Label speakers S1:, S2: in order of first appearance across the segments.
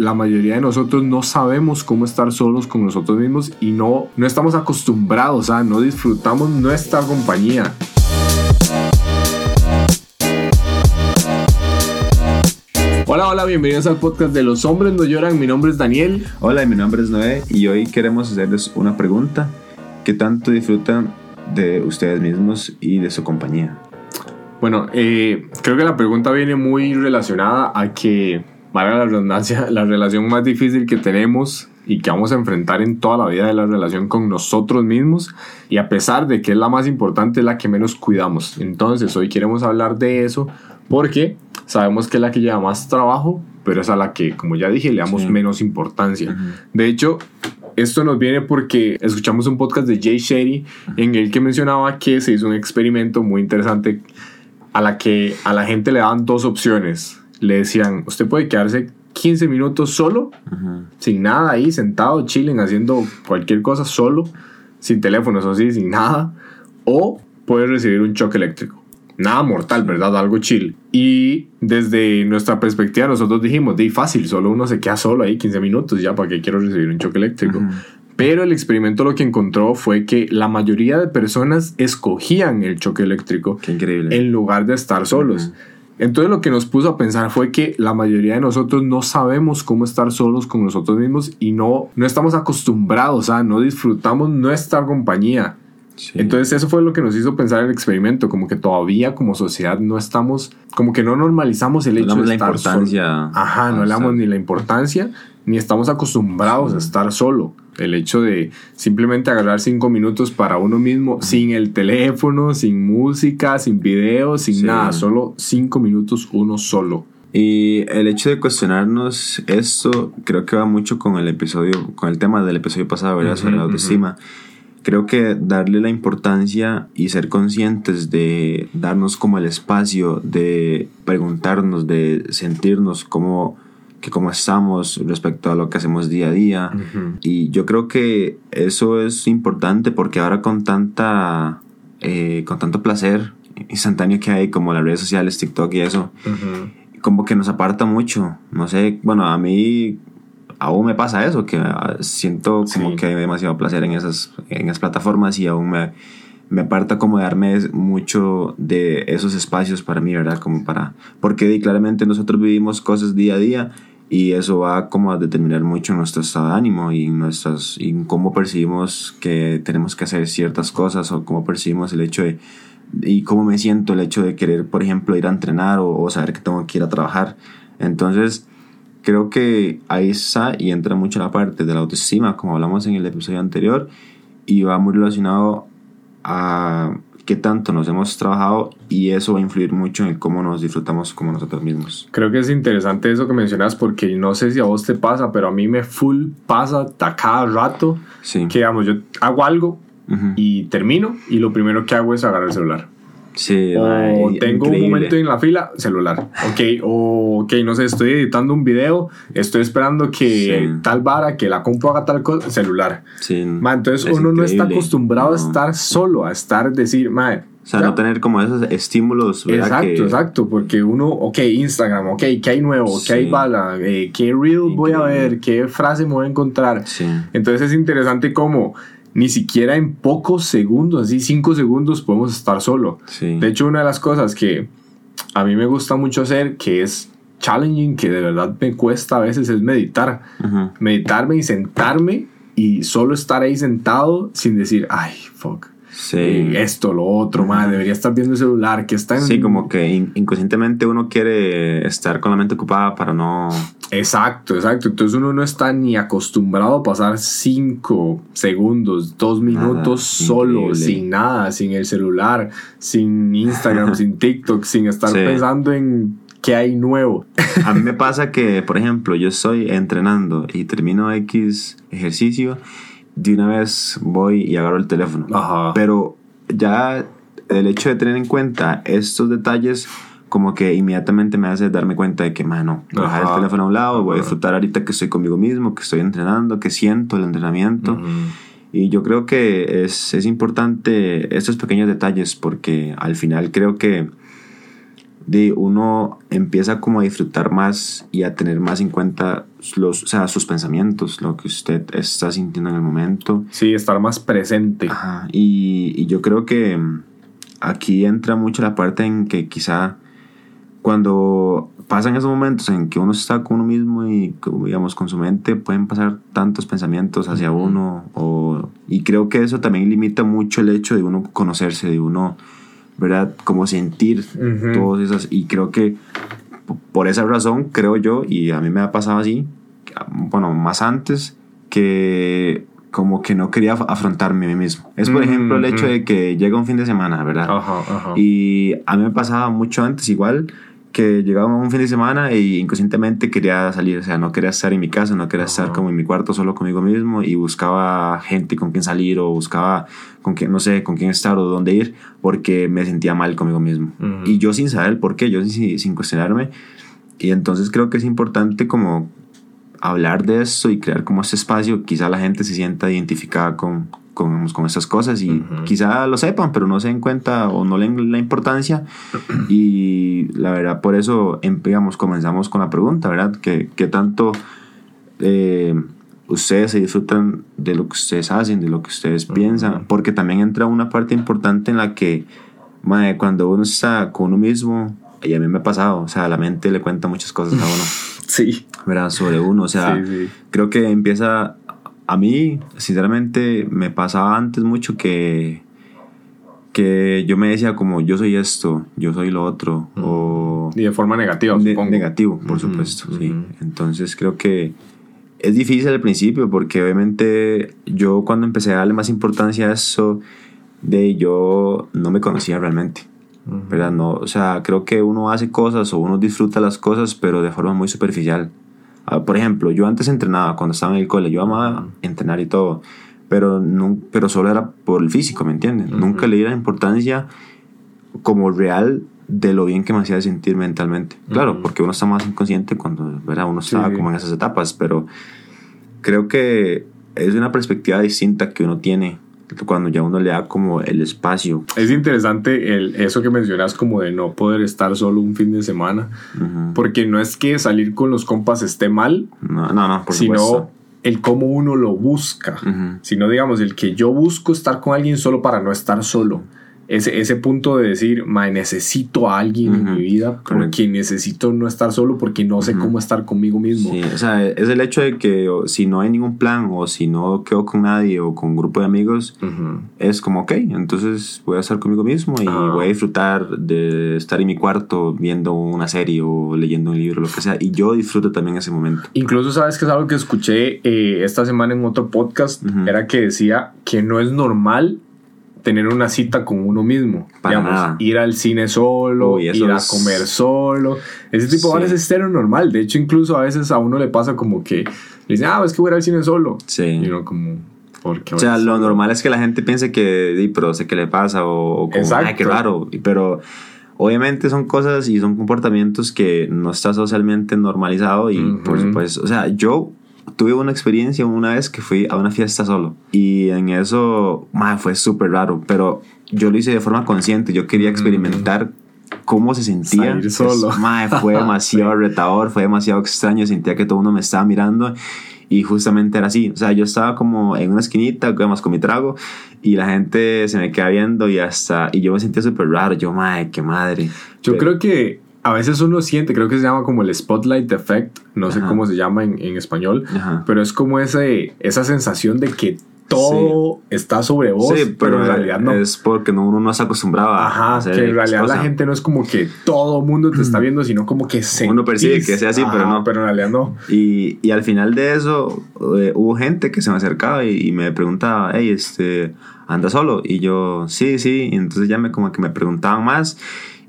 S1: la mayoría de nosotros no sabemos cómo estar solos con nosotros mismos y no, no estamos acostumbrados, a no disfrutamos nuestra compañía. Hola, hola, bienvenidos al podcast de Los Hombres No Lloran. Mi nombre es Daniel.
S2: Hola, mi nombre es Noé y hoy queremos hacerles una pregunta. ¿Qué tanto disfrutan de ustedes mismos y de su compañía?
S1: Bueno, eh, creo que la pregunta viene muy relacionada a que, valga la redundancia, la relación más difícil que tenemos y que vamos a enfrentar en toda la vida es la relación con nosotros mismos y a pesar de que es la más importante es la que menos cuidamos. Entonces hoy queremos hablar de eso porque sabemos que es la que lleva más trabajo, pero es a la que, como ya dije, le damos menos importancia. De hecho, esto nos viene porque escuchamos un podcast de Jay Shetty en el que mencionaba que se hizo un experimento muy interesante a la que a la gente le daban dos opciones. Le decían, usted puede quedarse 15 minutos solo, sin nada ahí, sentado, chilling, haciendo cualquier cosa solo, sin teléfono, eso sí, sin nada, o puede recibir un choque eléctrico. Nada mortal, ¿verdad? Algo chill. Y desde nuestra perspectiva nosotros dijimos, de fácil, solo uno se queda solo ahí 15 minutos, ya para que quiero recibir un choque eléctrico. Pero el experimento lo que encontró fue que la mayoría de personas escogían el choque eléctrico en lugar de estar solos. Entonces lo que nos puso a pensar fue que la mayoría de nosotros no sabemos cómo estar solos con nosotros mismos y no, no estamos acostumbrados, a no disfrutamos nuestra compañía. Entonces eso fue lo que nos hizo pensar el experimento, como que todavía como sociedad no estamos, como que no normalizamos el hecho de
S2: la importancia.
S1: Ajá, no le damos ni la importancia, ni estamos acostumbrados a estar solo. El hecho de simplemente agarrar cinco minutos para uno mismo, sin el teléfono, sin música, sin video, sin nada, solo cinco minutos uno solo.
S2: Y el hecho de cuestionarnos esto creo que va mucho con el episodio, con el tema del episodio pasado, ¿verdad? Sobre la autoestima creo que darle la importancia y ser conscientes de darnos como el espacio de preguntarnos, de sentirnos como que cómo estamos respecto a lo que hacemos día a día. Y yo creo que eso es importante porque ahora con tanta, eh, con tanto placer instantáneo que hay como las redes sociales, TikTok y eso, como que nos aparta mucho. No sé, bueno, a mí aún me pasa eso, que ah, siento como que hay demasiado placer en esas, en esas plataformas y aún me, me aparta como de darme mucho de esos espacios para mí, ¿verdad? Como para, porque claramente nosotros vivimos cosas día a día y eso va como a determinar mucho nuestro estado de ánimo y, nuestras, y cómo percibimos que tenemos que hacer ciertas cosas o cómo percibimos el hecho de y cómo me siento el hecho de querer, por ejemplo, ir a entrenar o, o saber que tengo que ir a trabajar. Entonces, creo que ahí está y entra mucho la parte de la autoestima, como hablamos en el episodio anterior, y va muy relacionado a qué tanto nos hemos trabajado y eso va a influir mucho en cómo nos disfrutamos como nosotros mismos.
S1: Creo que es interesante eso que mencionas porque no sé si a vos te pasa, pero a mí me full pasa a cada rato que digamos, yo hago algo y termino y lo primero que hago es agarrar el celular.
S2: Sí,
S1: o tengo un momento en la fila, celular. Ok, o ok, no sé, estoy editando un video, estoy esperando que tal vara, que la compu haga tal cosa, celular.
S2: Sí,
S1: entonces uno no está acostumbrado a estar solo, a estar, decir, madre.
S2: O sea, no tener como esos estímulos.
S1: Exacto, exacto, porque uno, ok, Instagram, ok, ¿qué hay nuevo? ¿Qué hay bala? Eh, ¿Qué reel voy a ver? ¿Qué frase me voy a encontrar? Entonces es interesante como ni siquiera en pocos segundos, así cinco segundos podemos estar solo. De hecho, una de las cosas que a mí me gusta mucho hacer, que es challenging, que de verdad me cuesta a veces, es meditar. Meditarme y sentarme y solo estar ahí sentado sin decir, ay, fuck. Sí. esto, lo otro, madre, debería estar viendo el celular, que está en...
S2: Sí, como que inconscientemente uno quiere estar con la mente ocupada para no...
S1: Exacto, exacto. Entonces uno no está ni acostumbrado a pasar cinco segundos, dos minutos solo, sin nada, sin el celular, sin Instagram, sin TikTok, sin estar pensando en qué hay nuevo.
S2: a mí me pasa que, por ejemplo, yo estoy entrenando y termino X ejercicio de una vez voy y agarro el teléfono. Pero ya el hecho de tener en cuenta estos detalles como que inmediatamente me hace darme cuenta de que, mano, voy a dejar el teléfono a un lado, voy a disfrutar ahorita que estoy conmigo mismo, que estoy entrenando, que siento el entrenamiento. Y yo creo que es, es importante estos pequeños detalles porque al final creo que de uno empieza como a disfrutar más y a tener más en cuenta los, o sea, sus pensamientos, lo que usted está sintiendo en el momento.
S1: Sí, estar más presente.
S2: Ajá, y, y yo creo que mm, aquí entra mucho la parte en que quizá cuando pasan esos momentos en que uno está con uno mismo y digamos con su mente pueden pasar tantos pensamientos hacia uno o, y creo que eso también limita mucho el hecho de uno conocerse de uno verdad como sentir todas esas y creo que por esa razón creo yo y a mí me ha pasado así bueno más antes que como que no quería afrontarme a mí mismo. Es, por ejemplo, el hecho de que llega un fin de semana, ¿verdad? Y a mí me pasaba mucho antes igual, que llegaba un fin de semana e inconscientemente quería salir, o sea, no quería estar en mi casa, no quería estar como en mi cuarto solo conmigo mismo y buscaba gente con quien salir o buscaba con quien, no sé, con quién estar o dónde ir porque me sentía mal conmigo mismo. Y yo sin saber el por qué, yo sin, sin cuestionarme. Y entonces creo que es importante como hablar de eso y crear como ese espacio, quizá la gente se sienta identificada con, con, con estas cosas y quizá lo sepan, pero no se den cuenta o no leen la importancia. y la verdad, por eso, em, digamos, comenzamos con la pregunta, ¿verdad? ¿Qué, qué tanto eh, ustedes se disfrutan de lo que ustedes hacen, de lo que ustedes piensan? Porque también entra una parte importante en la que, madre, cuando uno está con uno mismo, y a mí me ha pasado, o sea, la mente le cuenta muchas cosas a uno.
S1: sí.
S2: ¿Verdad? Sobre uno, o sea, creo que empieza a mí, sinceramente, me pasaba antes mucho que, que yo me decía como yo soy esto, yo soy lo otro. o,
S1: y de forma negativa,
S2: supongo. Negativo, por supuesto, sí. Entonces creo que es difícil al principio porque obviamente yo cuando empecé a darle más importancia a eso, de yo no me conocía realmente. ¿verdad? No, o sea, creo que uno hace cosas o uno disfruta las cosas, pero de forma muy superficial. Ah, por ejemplo, yo antes entrenaba cuando estaba en el cole, yo amaba entrenar y todo, pero, no, pero solo era por el físico, ¿me entiendes? Nunca le di la importancia como real de lo bien que me hacía sentir mentalmente. Claro, porque uno está más inconsciente cuando ¿verdad? uno está como en esas etapas, pero creo que es una perspectiva distinta que uno tiene cuando ya uno le da como el espacio.
S1: Es interesante el, eso que mencionas como de no poder estar solo un fin de semana, porque no es que salir con los compas esté mal,
S2: no, no, no por
S1: sino el cómo uno lo busca, sino digamos el que yo busco estar con alguien solo para no estar solo ese, ese punto de decir, mae, necesito a alguien en mi vida porque necesito no estar solo porque no sé cómo estar conmigo mismo.
S2: Sí, o sea, es el hecho de que si no hay ningún plan o si no quedo con nadie o con un grupo de amigos, es como, ok, entonces voy a estar conmigo mismo y voy a disfrutar de estar en mi cuarto viendo una serie o leyendo un libro, lo que sea. Y yo disfruto también ese momento.
S1: Incluso, ¿sabes que es algo que escuché eh, esta semana en otro podcast? Era que decía que no es normal tener una cita con uno mismo. Para ir al cine solo, ir a comer solo. Ese tipo de es estero normal. De hecho, incluso a veces a uno le pasa como que le dicen, ah, es que voy al cine solo. Sí. Y uno como.
S2: O sea, lo normal es que la gente piense que, pero sé qué le pasa o, como, ay, qué raro. Pero obviamente son cosas y son comportamientos que no está socialmente normalizado y por supuesto, o sea, yo tuve una experiencia una vez que fui a una fiesta solo. Y en eso fue súper raro, pero yo lo hice de forma consciente, yo quería experimentar cómo se sentía.
S1: Salir solo.
S2: fue demasiado retador, fue demasiado extraño, sentía que todo el mundo me estaba mirando y justamente era así, o sea, yo estaba como en una esquinita, más con mi trago y la gente se me queda viendo y hasta, y yo me sentía súper raro, yo, madre, qué madre.
S1: Yo creo que a veces uno siente, creo que se llama como el spotlight effect, no sé cómo se llama en, en español, pero es como ese, esa sensación de que todo está sobre vos, pero, en realidad no.
S2: Es porque uno no se acostumbraba
S1: Ajá, a que en realidad la gente no es como que todo mundo te está viendo, sino como que se.
S2: Uno percibe que sea así, pero no.
S1: Pero en realidad no.
S2: Y, y al final de eso, eh, hubo gente que se me acercaba y, y, me preguntaba, hey, este, ¿anda solo? Y yo, sí, sí. Y entonces ya me como que me preguntaban más.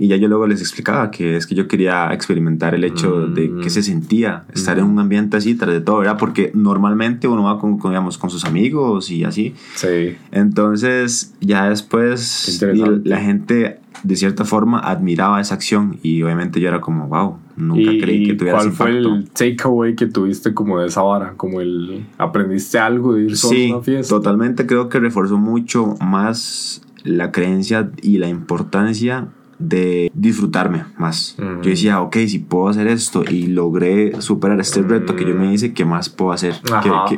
S2: Y ya yo luego les explicaba que es que yo quería experimentar el hecho de que se sentía estar en un ambiente así tras de todo, ¿verdad? Porque normalmente uno va con, digamos, con sus amigos y así.
S1: Sí.
S2: Entonces, ya después la gente de cierta forma admiraba esa acción y obviamente yo era como, wow, nunca creí que tuviera
S1: ¿Cuál fue el takeaway que tuviste como de esa vara? Como el, ¿aprendiste algo de ir solo a una fiesta?
S2: totalmente creo que reforzó mucho más la creencia y la importancia de disfrutarme más. Yo decía, ok, si puedo hacer esto y logré superar este reto que yo me hice, ¿qué más puedo hacer?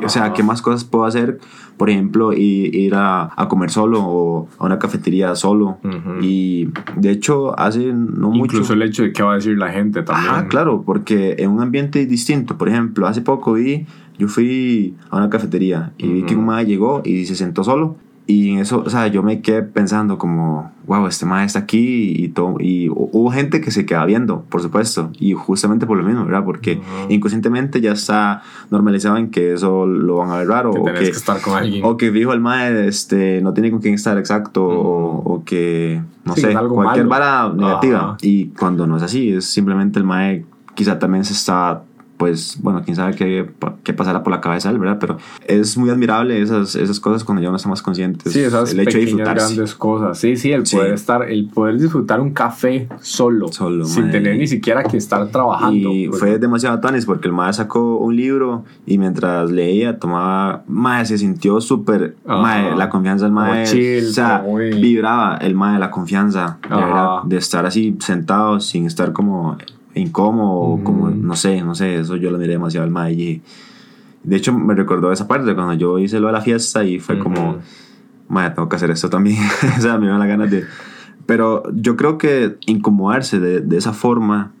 S2: o sea, ¿qué más cosas puedo hacer? Por ejemplo, ir a, a comer solo o a una cafetería solo. Y de hecho, hace no mucho.
S1: Incluso el hecho de qué va a decir la gente también.
S2: Ah, claro, porque en un ambiente distinto. Por ejemplo, hace poco vi, yo fui a una cafetería y vi que un madre llegó y se sentó solo. Y en eso, o sea, yo me quedé pensando como, wow, este maestro está aquí y, todo, y hubo gente que se queda viendo, por supuesto, y justamente por lo mismo, ¿verdad? Porque inconscientemente ya está normalizado en que eso lo van a ver raro.
S1: Que
S2: o
S1: que, que, estar con alguien.
S2: O que dijo el maestro, este, no tiene con quién estar exacto, o, o, que, no sé, cualquier vara negativa. Y cuando no es así, es simplemente el maestro quizá también se está pues bueno, quién sabe qué, qué pasará por la cabeza él, ¿verdad? Pero es muy admirable esas, esas cosas cuando ya no estamos conscientes.
S1: Sí, esas el hecho de disfrutar grandes cosas. Sí, sí, el poder estar, el poder disfrutar un café solo, solo sin tener ni siquiera que estar trabajando.
S2: Y fue demasiado tanis porque el maestro sacó un libro y mientras leía tomaba, mae, se sintió súper, la confianza del maestro, o sea, vibraba el maestro, la confianza de, de estar así sentado sin estar como incómodo, como, no sé, no sé, eso yo lo miré demasiado al mae y de hecho me recordó esa parte cuando yo hice lo de la fiesta y fue como, mae, tengo que hacer esto también, o sea, me iban las ganas de... Pero yo creo que incomodarse de, de esa forma,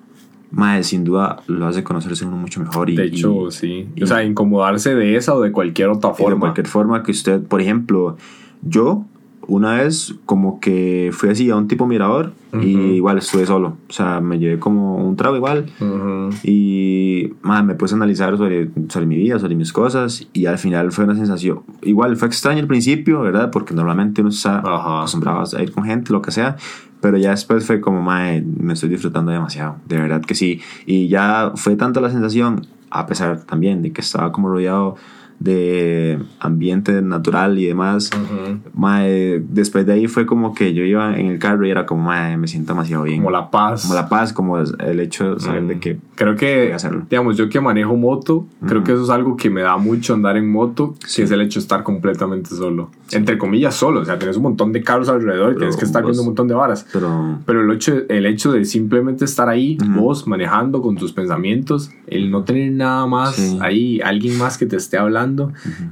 S2: mae, sin duda lo hace conocerse uno mucho mejor. Y,
S1: de hecho, sí. o sea, incomodarse de esa o de cualquier otra forma.
S2: De cualquier forma que usted, por ejemplo, yo una vez como que fui así a un tipo mirador y igual estuve solo. O sea, me llevé como un trago igual y me puse a analizar sobre, sobre mi vida, sobre mis cosas y al final fue una sensación, igual fue extraño al principio, ¿verdad? Porque normalmente uno está acostumbrado a ir con gente, lo que sea, pero ya después fue como, me estoy disfrutando demasiado, de verdad que sí. Y ya fue tanto la sensación, a pesar también de que estaba como rodeado de ambiente natural y demás. después de ahí fue como que yo iba en el carro y era como, me siento demasiado bien.
S1: Como la paz.
S2: Como la paz, como el hecho de saber de que...
S1: Creo que, hacerlo. digamos, yo que manejo moto, creo que eso es algo que me da mucho andar en moto, si es el hecho de estar completamente solo. Entre comillas, solo. O sea, tienes un montón de carros alrededor y tienes que estar viendo un montón de varas. Pero, pero el, hecho, el hecho de simplemente estar ahí, vos manejando con tus pensamientos, el no tener nada más ahí, alguien más que te esté hablando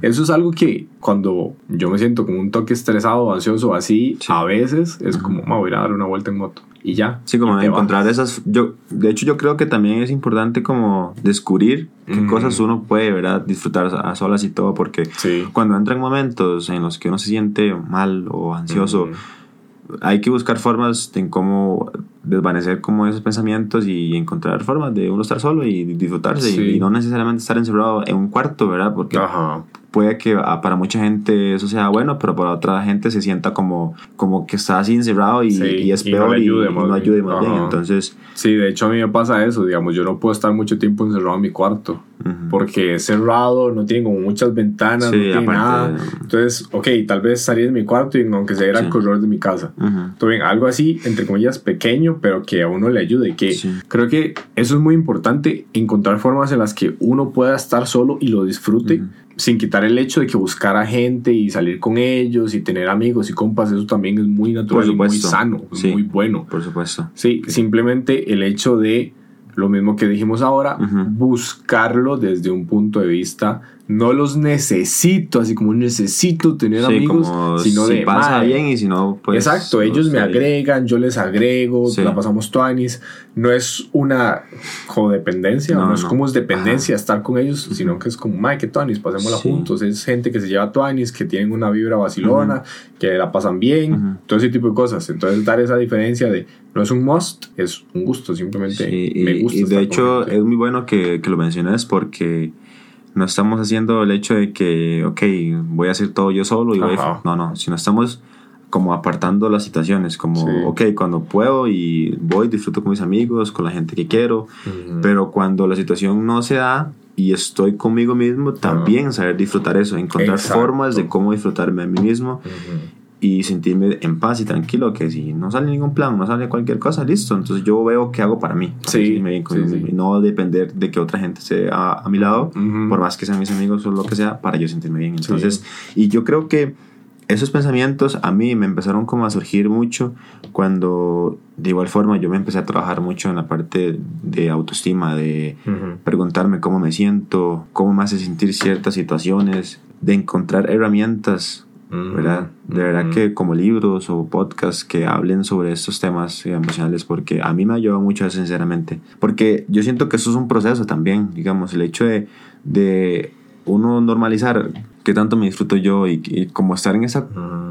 S1: eso es algo que cuando yo me siento como un toque estresado ansioso así, a veces es como, me voy a dar una vuelta en moto y ya.
S2: Sí, como encontrar esas... Yo, de hecho, yo creo que también es importante como descubrir qué cosas uno puede, ¿verdad? Disfrutar a solas y todo, porque cuando entran momentos en los que uno se siente mal o ansioso, hay que buscar formas en cómo desvanecer como esos pensamientos y encontrar formas de uno estar solo y disfrutarse y, no necesariamente estar encerrado en un cuarto, ¿verdad? Porque puede que ah, para mucha gente eso sea bueno, pero para otra gente se sienta como, como que está así encerrado y, es peor y, no ayude más bien. Entonces,
S1: sí, de hecho a mí me pasa eso, digamos, yo no puedo estar mucho tiempo encerrado en mi cuarto porque es cerrado, no tiene como muchas ventanas, no tiene nada. Entonces, ok, tal vez salir de mi cuarto y aunque sea ir al corredor de mi casa. bien, algo así, entre comillas, pequeño, pero que a uno le ayude. Que creo que eso es muy importante, encontrar formas en las que uno pueda estar solo y lo disfrute sin quitar el hecho de que buscar a gente y salir con ellos y tener amigos y compas, eso también es muy natural y muy sano, muy bueno.
S2: Por supuesto.
S1: Sí, simplemente el hecho de lo mismo que dijimos ahora, buscarlo desde un punto de vista no los necesito, así como necesito tener amigos, sino
S2: si
S1: de
S2: pasa bien y si no, pues.
S1: Exacto, ellos me agregan, yo les agrego, la pasamos tuanis. No es una codependencia, no, es como es dependencia estar con ellos, sino que es como, Mike, que tuanis, pasémosla juntos. Es gente que se lleva tuanis, que tienen una vibra vacilona, que la pasan bien, todo ese tipo de cosas. Entonces, dar esa diferencia de no es un must, es un gusto, simplemente me gusta.
S2: Y de hecho, es muy bueno que, que lo menciones porque no estamos haciendo el hecho de que, ok, voy a hacer todo yo solo y voy No, no, sino estamos como apartando las situaciones, como, ok, cuando puedo y voy, disfruto con mis amigos, con la gente que quiero, pero cuando la situación no se da y estoy conmigo mismo, también saber disfrutar eso, encontrar formas de cómo disfrutarme a mí mismo y sentirme en paz y tranquilo, que si no sale ningún plan, no sale cualquier cosa, listo. Entonces yo veo qué hago para mí.
S1: Sí,
S2: Y no depender de que otra gente esté a, mi lado, por más que sean mis amigos o lo que sea, para yo sentirme bien. Entonces, y yo creo que esos pensamientos a mí me empezaron como a surgir mucho cuando de igual forma yo me empecé a trabajar mucho en la parte de autoestima, de preguntarme cómo me siento, cómo me hace sentir ciertas situaciones, de encontrar herramientas, ¿verdad? De verdad que como libros o podcasts que hablen sobre estos temas emocionales, porque a mí me ayudado mucho, sinceramente. Porque yo siento que eso es un proceso también, digamos, el hecho de, de uno normalizar qué tanto me disfruto yo y, como estar en esa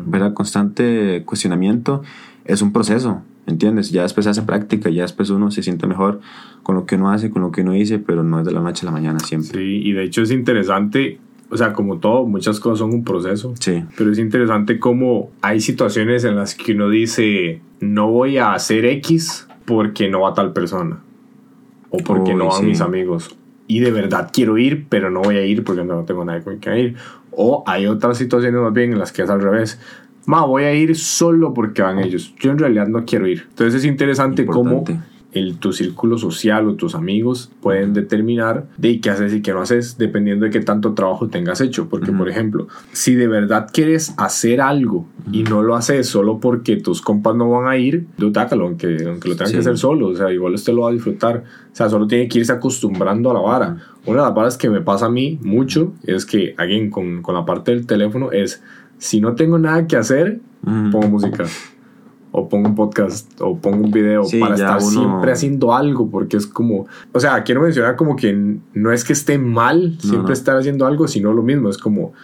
S2: ¿verdad? constante cuestionamiento es un proceso, ¿entiendes? Ya después se hace práctica, ya después uno se siente mejor con lo que uno hace, con lo que uno dice, pero no es de la noche a la mañana siempre.
S1: Sí, y de hecho es interesante, o sea, como todo, muchas cosas son un proceso. Sí. Pero es interesante cómo hay situaciones en las que uno dice, no voy a hacer X porque no va tal persona. O porque no van mis amigos y de verdad quiero ir, pero no voy a ir porque no tengo nadie con quien ir. O hay otras situaciones más bien en las que es al revés. Ma, voy a ir solo porque van ellos. Yo en realidad no quiero ir. Entonces es interesante cómo el, tu círculo social o tus amigos pueden determinar de qué haces y qué no haces dependiendo de qué tanto trabajo tengas hecho. Porque, por ejemplo, si de verdad quieres hacer algo y no lo haces solo porque tus compas no van a ir, tácalo, aunque, aunque lo tengan que hacer solo. O sea, igual usted lo va a disfrutar. O sea, solo tiene que irse acostumbrando a la vara. Una de las varas que me pasa a mí mucho es que, alguien con, con la parte del teléfono, es si no tengo nada que hacer, pongo música o pongo un podcast o pongo un video para estar siempre haciendo algo, porque es como, o sea, quiero mencionar como que no es que esté mal siempre estar haciendo algo, sino lo mismo, es como,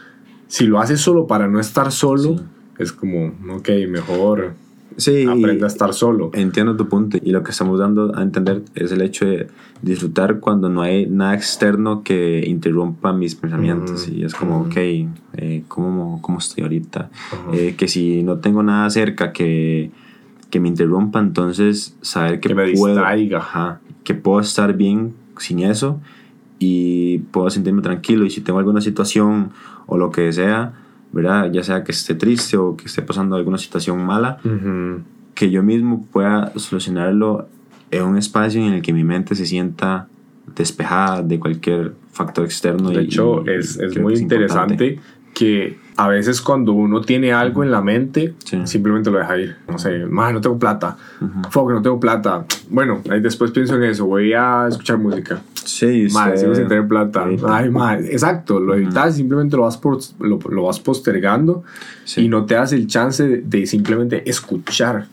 S1: si lo haces solo para no estar solo, es como, ok, mejor sí, aprende a estar solo.
S2: Entiendo tu punto y lo que estamos dando a entender es el hecho de disfrutar cuando no hay nada externo que interrumpa mis pensamientos y es como, ok, eh, ¿cómo, ¿cómo, estoy ahorita? Eh, que si no tengo nada cerca que, que me interrumpa, entonces saber que, me puedo, que puedo estar bien sin eso y puedo sentirme tranquilo y si tengo alguna situación o lo que sea, ¿verdad? Ya sea que esté triste o que esté pasando alguna situación mala, que yo mismo pueda solucionarlo en un espacio en el que mi mente se sienta despejada de cualquier factor externo.
S1: De hecho, es, es muy interesante que a veces cuando uno tiene algo en la mente, simplemente lo deja ir. No sé, más no tengo plata. Uh no tengo plata. Bueno, ahí después pienso en eso. Voy a escuchar música. Sí, Más, sigo sin tener plata. Ay, más. Exacto, lo evitas, simplemente lo vas, por, lo, lo vas postergando y no te das el chance de simplemente escuchar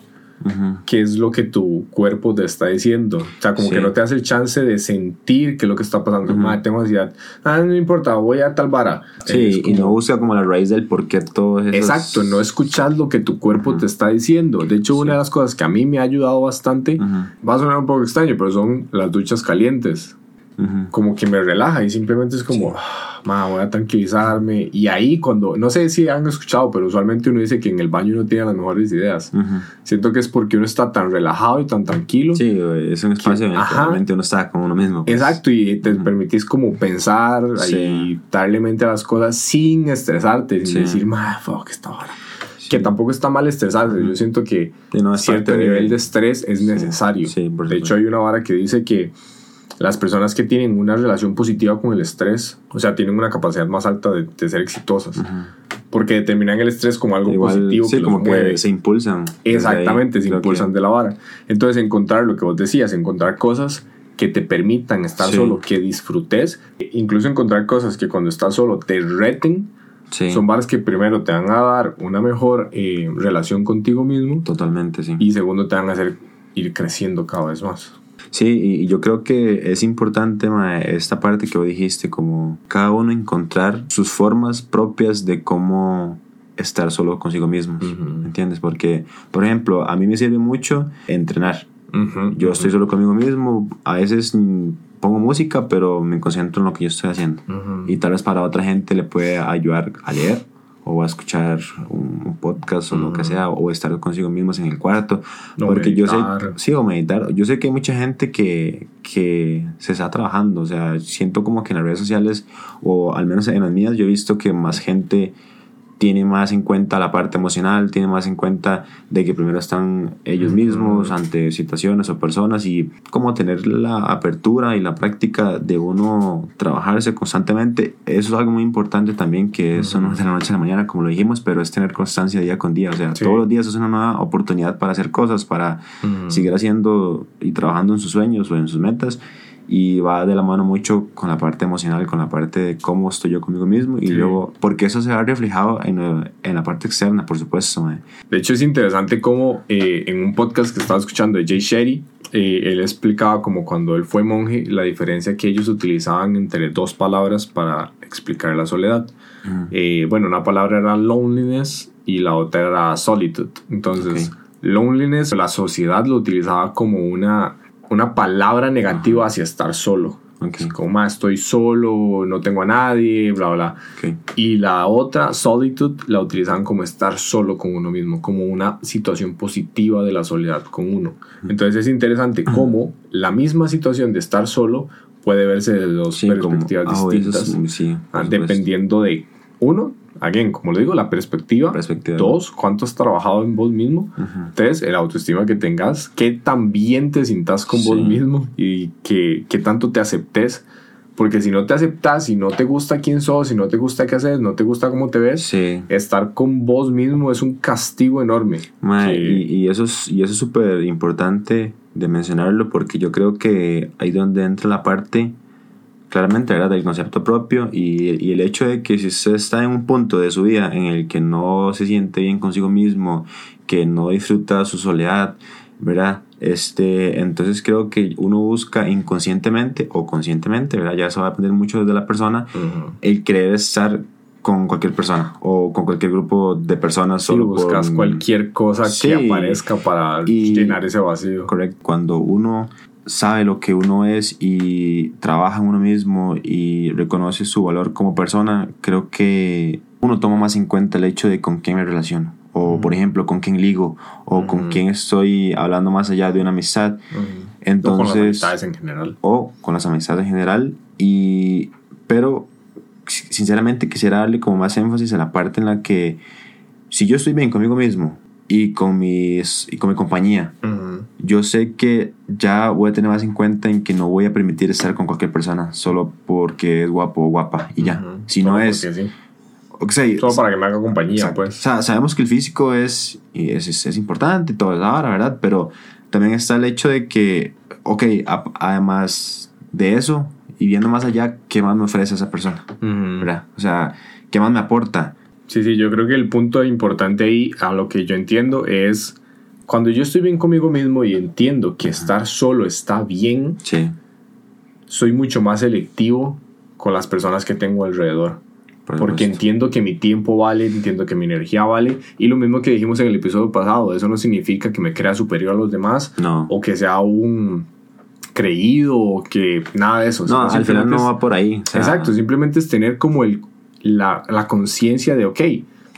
S1: qué es lo que tu cuerpo te está diciendo. O sea, como que no te hace el chance de sentir qué es lo que está pasando. tengo ansiedad. Ah, no importa, voy a tal vara.
S2: Sí, y no busca como la raíz del por qué todo eso.
S1: Exacto, no escuchas lo que tu cuerpo te está diciendo. De hecho, una de las cosas que a mí me ha ayudado bastante, va a sonar un poco extraño, pero son las duchas calientes como que me relaja y simplemente es como, ah, voy a tranquilizarme. Y ahí cuando, no sé si han escuchado, pero usualmente uno dice que en el baño uno tiene las mejores ideas. Siento que es porque uno está tan relajado y tan tranquilo.
S2: Sí, es un espacio en el que realmente uno está con uno mismo.
S1: Pues. Exacto, y te permitís como pensar y darle mente a las cosas sin estresarte, sin decir, ma, fuck, esta hora. Que tampoco está mal estresarse. Yo siento que cierto nivel de estrés es necesario. de hecho, hay una vara que dice que las personas que tienen una relación positiva con el estrés, o sea, tienen una capacidad más alta de, ser exitosas. Porque determinan el estrés como algo positivo.
S2: Sí, como que se impulsan.
S1: Exactamente, se impulsan de la vara. Entonces, encontrar lo que vos decías, encontrar cosas que te permitan estar solo, que disfrutes, incluso encontrar cosas que cuando estás solo te reten, son varas que primero te van a dar una mejor eh, relación contigo mismo.
S2: Totalmente, sí.
S1: Y segundo te van a hacer ir creciendo cada vez más.
S2: Sí, y yo creo que es importante esta parte que vos dijiste, como cada uno encontrar sus formas propias de cómo estar solo consigo mismo, ¿entiendes? Porque, por ejemplo, a mí me sirve mucho entrenar. yo estoy solo conmigo mismo, a veces pongo música, pero me concentro en lo que yo estoy haciendo. Y tal vez para otra gente le puede ayudar a leer o a escuchar un, podcast o lo que sea, o estar consigo mismos en el cuarto. porque yo sé, sí, o meditar. Yo sé que hay mucha gente que, que se está trabajando, o sea, siento como que en las redes sociales, o al menos en las mías, yo he visto que más gente tiene más en cuenta la parte emocional, tiene más en cuenta de que primero están ellos mismos ante situaciones o personas y cómo tener la apertura y la práctica de uno trabajarse constantemente. Eso es algo muy importante también, que eso no es de la noche a la mañana, como lo dijimos, pero es tener constancia día con día. O sea, todos los días es una nueva oportunidad para hacer cosas, para seguir haciendo y trabajando en sus sueños o en sus metas y va de la mano mucho con la parte emocional, con la parte de cómo estoy yo conmigo mismo y luego, porque eso se va reflejado en, en la parte externa, por supuesto.
S1: De hecho, es interesante cómo eh, en un podcast que estaba escuchando de Jay Shetty, eh, él explicaba como cuando él fue monje, la diferencia que ellos utilizaban entre dos palabras para explicar la soledad. Eh, bueno, una palabra era loneliness y la otra era solitude. Entonces, loneliness, la sociedad lo utilizaba como una una palabra negativa hacia estar solo. Como, estoy solo, no tengo a nadie, bla, bla. Y la otra, solitude, la utilizaban como estar solo con uno mismo, como una situación positiva de la soledad con uno. Entonces es interesante cómo la misma situación de estar solo puede verse desde dos perspectivas ah, distintas, ah, dependiendo de uno, again, como le digo, la perspectiva. Dos, cuánto has trabajado en vos mismo. Tres, el autoestima que tengas, qué tan bien te sientas con vos mismo y qué, qué tanto te aceptes. Porque si no te aceptas, si no te gusta quién sos, si no te gusta qué haces, no te gusta cómo te ves, estar con vos mismo es un castigo enorme.
S2: y, y, eso es y eso es súper importante de mencionarlo porque yo creo que ahí donde entra la parte claramente, ¿verdad? Del concepto propio y, el hecho de que si usted está en un punto de su vida en el que no se siente bien consigo mismo, que no disfruta su soledad, ¿verdad? Este, entonces creo que uno busca inconscientemente o conscientemente, ¿verdad? Ya eso va a depender mucho de la persona, el querer estar con cualquier persona o con cualquier grupo de personas.
S1: Sí, solo buscas cualquier cosa que aparezca para llenar ese vacío.
S2: Correcto. Cuando uno sabe lo que uno es y trabaja en uno mismo y reconoce su valor como persona, creo que uno toma más en cuenta el hecho de con quién me relaciono. O, por ejemplo, con quién ligo. O con quién estoy hablando más allá de una amistad. Entonces, o con las
S1: amistades en general.
S2: O con las amistades en general. Y, pero, sinceramente, quisiera darle como más énfasis a la parte en la que si yo estoy bien conmigo mismo y con, mis, y con mi compañía, yo sé que ya voy a tener más en cuenta en que no voy a permitir estar con cualquier persona solo porque es guapo o guapa y ya. Si no es...
S1: solo para que me haga compañía, pues.
S2: sabemos que el físico es, es, es, importante, todo es ahora, ¿verdad? Pero también está el hecho de que, ok, además de eso, y viendo más allá, ¿qué más me ofrece esa persona? ¿Verdad? O sea, ¿qué más me aporta?
S1: Sí, sí, yo creo que el punto importante ahí, a lo que yo entiendo, es cuando yo estoy bien conmigo mismo y entiendo que estar solo está bien, soy mucho más selectivo con las personas que tengo alrededor. porque entiendo que mi tiempo vale, entiendo que mi energía vale. Y lo mismo que dijimos en el episodio pasado, eso no significa que me crea superior a los demás o que sea un creído o que nada de eso.
S2: No, al final no va por ahí.
S1: exacto, simplemente es tener como el, la, la conciencia de, ok,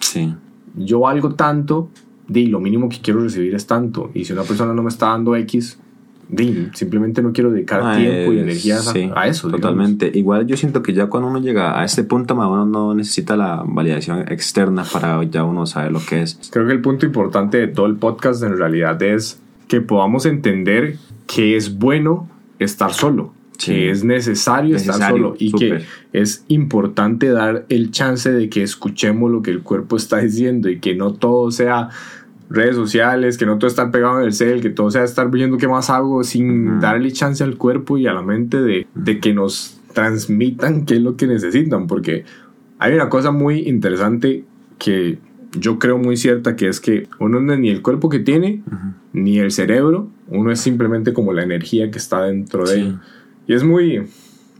S1: sí. yo valgo tanto, di, lo mínimo que quiero recibir es tanto. Y si una persona no me está dando X, di, simplemente no quiero dedicar ah, tiempo y energía a, eso.
S2: Totalmente. Igual yo siento que ya cuando uno llega a este punto, uno no necesita la validación externa para ya uno saber lo que es.
S1: Creo que el punto importante de todo el podcast en realidad es que podamos entender que es bueno estar solo. Que es necesario, estar solo y que es importante dar el chance de que escuchemos lo que el cuerpo está diciendo y que no todo sea redes sociales, que no todo estar pegado en el cel, que todo sea estar viendo qué más hago sin darle chance al cuerpo y a la mente de, de, que nos transmitan qué es lo que necesitan, porque hay una cosa muy interesante que yo creo muy cierta, que es que uno no es ni el cuerpo que tiene, ni el cerebro, uno es simplemente como la energía que está dentro de él. Y es muy,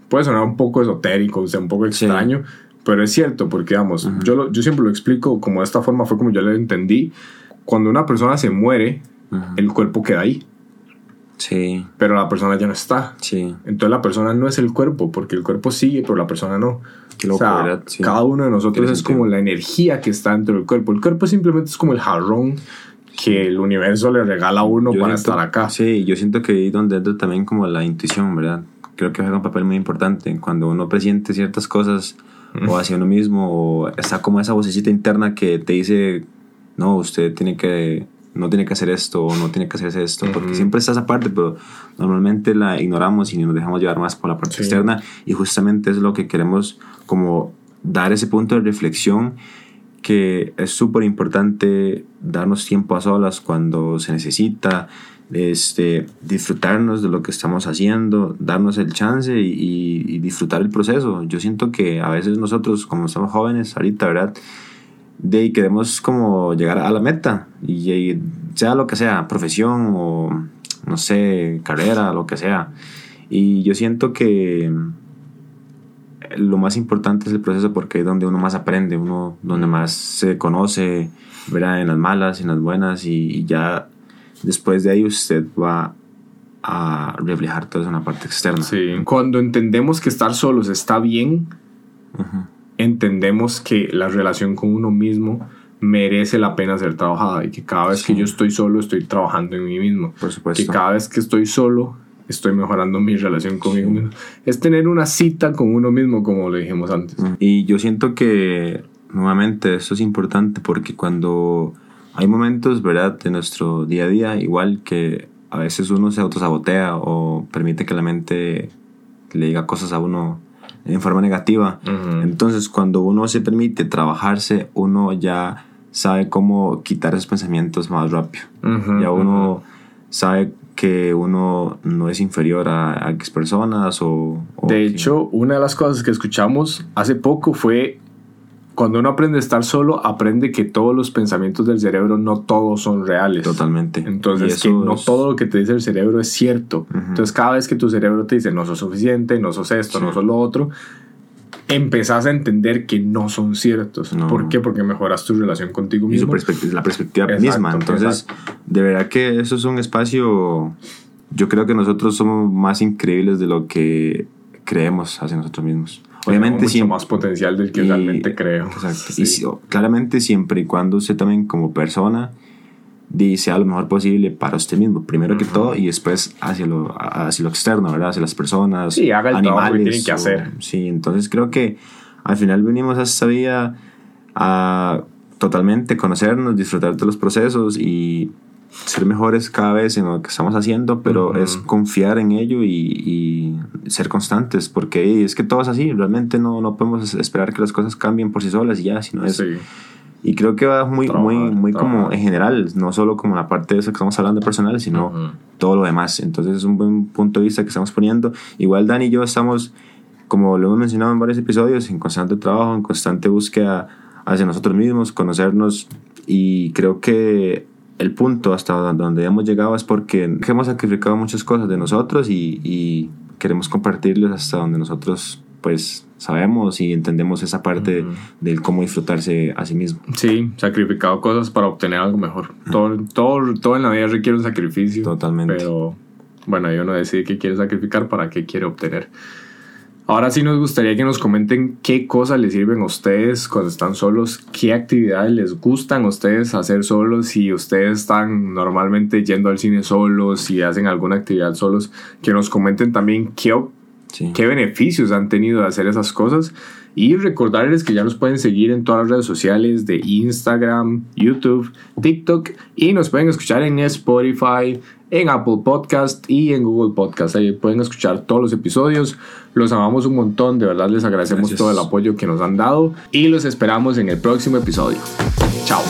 S1: puede sonar un poco esotérico, o sea, un poco extraño, pero es cierto, porque vamos, yo, yo siempre lo explico como de esta forma, fue como yo lo entendí cuando una persona se muere, el cuerpo queda ahí. Sí. Pero la persona ya no está. Sí. Entonces la persona no es el cuerpo, porque el cuerpo sigue, pero la persona no. o sea, cada uno de nosotros es como la energía que está dentro del cuerpo. El cuerpo simplemente es como el jarrón que el universo le regala a uno para estar acá.
S2: Sí, yo siento que ahí donde entra también como la intuición, ¿verdad? Creo que juega un papel muy importante. Cuando uno presiente ciertas cosas o hacia uno mismo, o está como esa vocecita interna que te dice, no, usted tiene que, no tiene que hacer esto, o no tiene que hacer esto, porque siempre está esa parte, pero normalmente la ignoramos y nos dejamos llevar más por la parte externa, y justamente es lo que queremos como dar ese punto de reflexión que es súper importante darnos tiempo a solas cuando se necesita, este, disfrutarnos de lo que estamos haciendo, darnos el chance y, disfrutar el proceso. Yo siento que a veces nosotros, como somos jóvenes ahorita, ¿verdad? De queremos como llegar a la meta, y, sea lo que sea, profesión o, no sé, carrera, lo que sea. Y yo siento que lo más importante es el proceso porque es donde uno más aprende, uno donde más se conoce, verá en las malas, en las buenas y, ya después de ahí usted va a reflejar todo eso en la parte externa.
S1: Sí, cuando entendemos que estar solos está bien, entendemos que la relación con uno mismo merece la pena ser trabajada y que cada vez que yo estoy solo estoy trabajando en mí mismo.
S2: Por supuesto.
S1: Que cada vez que estoy solo estoy mejorando mi relación conmigo mismo. Es tener una cita con uno mismo, como le dijimos antes.
S2: Mm. Y yo siento que, nuevamente, eso es importante porque cuando hay momentos, ¿verdad?, de nuestro día a día, igual que a veces uno se autosabotea o permite que la mente le diga cosas a uno en forma negativa. Entonces, cuando uno se permite trabajarse, uno ya sabe cómo quitar esos pensamientos más rápido. ya uno sabe que uno no es inferior a, X personas o...
S1: de hecho, una de las cosas que escuchamos hace poco fue cuando uno aprende a estar solo, aprende que todos los pensamientos del cerebro no todos son reales.
S2: Totalmente.
S1: Entonces, que no todo lo que te dice el cerebro es cierto. Entonces, cada vez que tu cerebro te dice no sos suficiente, no sos esto, no sos lo otro, empezás a entender que no son ciertos. ¿Por qué? Porque mejoras tu relación contigo mismo.
S2: Y la perspectiva misma. Entonces, de verdad que eso es un espacio. Yo creo que nosotros somos más increíbles de lo que creemos hacia nosotros mismos.
S1: Obviamente, mucho más potencial del que realmente creo.
S2: Y claramente, siempre y cuando usted también, como persona, dice a lo mejor posible para usted mismo, primero que todo, y después hacia lo, hacia lo externo, ¿verdad? Hacia las personas,
S1: sí, haga el animales. Que tienen que hacer.
S2: Sí, entonces creo que al final venimos a esta vida a totalmente conocernos, disfrutar de los procesos y ser mejores cada vez en lo que estamos haciendo, pero es confiar en ello y, ser constantes, porque es que todo es así, realmente no, no podemos esperar que las cosas cambien por sí solas y ya, sino es... Y creo que va muy, muy, muy como en general, no solo como la parte de eso que estamos hablando personal, sino todo lo demás. Entonces es un buen punto de vista que estamos poniendo. Igual Dani y yo estamos, como lo hemos mencionado en varios episodios, en constante trabajo, en constante búsqueda hacia nosotros mismos, conocernos. Y creo que el punto hasta donde hemos llegado es porque hemos sacrificado muchas cosas de nosotros y, y queremos compartirles hasta donde nosotros pues sabemos y entendemos esa parte del cómo disfrutarse a sí mismo.
S1: Sí, sacrificado cosas para obtener algo mejor. todo, todo, todo en la vida requiere un sacrificio.
S2: Totalmente.
S1: Pero bueno, yo no decide qué quiere sacrificar para qué quiere obtener. Ahora sí nos gustaría que nos comenten qué cosas les sirven a ustedes cuando están solos, qué actividades les gustan a ustedes hacer solos, si ustedes están normalmente yendo al cine solos, si hacen alguna actividad solos, que nos comenten también qué, qué beneficios han tenido de hacer esas cosas. Y recordarles que ya nos pueden seguir en todas las redes sociales de Instagram, YouTube, TikTok y nos pueden escuchar en Spotify, en Apple Podcast y en Google Podcast. Ahí pueden escuchar todos los episodios. Los amamos un montón, de verdad les agradecemos todo el apoyo que nos han dado y los esperamos en el próximo episodio. Chao.